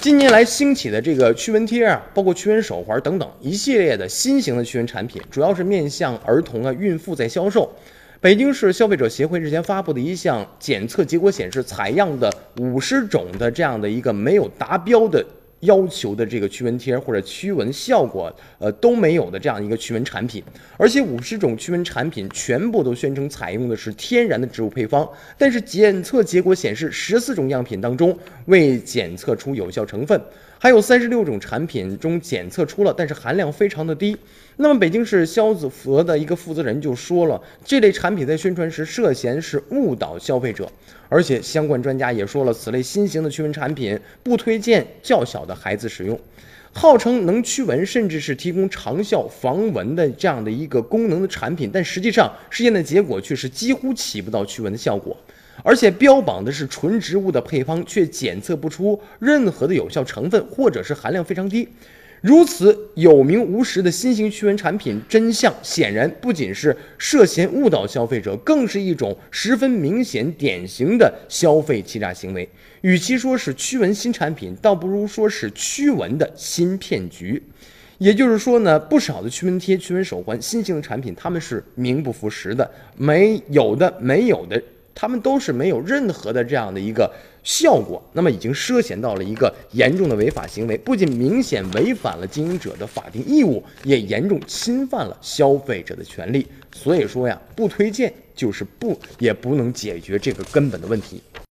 近年来兴起的这个驱蚊贴啊，包括驱蚊手环等等一系列的新型的驱蚊产品，主要是面向儿童啊、孕妇在销售。北京市消费者协会日前发布的一项检测结果显示，采样的五十种的这样的一个没有达标的要求的这个驱蚊贴或者驱蚊效果，呃都没有的这样一个驱蚊产品，而且五十种驱蚊产品全部都宣称采用的是天然的植物配方，但是检测结果显示，十四种样品当中未检测出有效成分。还有三十六种产品中检测出了，但是含量非常的低。那么北京市消子服的一个负责人就说了，这类产品在宣传时涉嫌是误导消费者，而且相关专家也说了，此类新型的驱蚊产品不推荐较小的孩子使用。号称能驱蚊，甚至是提供长效防蚊的这样的一个功能的产品，但实际上试验的结果却是几乎起不到驱蚊的效果。而且标榜的是纯植物的配方，却检测不出任何的有效成分，或者是含量非常低。如此有名无实的新型驱蚊产品，真相显然不仅是涉嫌误导消费者，更是一种十分明显、典型的消费欺诈行为。与其说是驱蚊新产品，倒不如说是驱蚊的新骗局。也就是说呢，不少的驱蚊贴、驱蚊手环，新型的产品，他们是名不副实的，没有的，没有的。他们都是没有任何的这样的一个效果，那么已经涉嫌到了一个严重的违法行为，不仅明显违反了经营者的法定义务，也严重侵犯了消费者的权利。所以说呀，不推荐就是不，也不能解决这个根本的问题。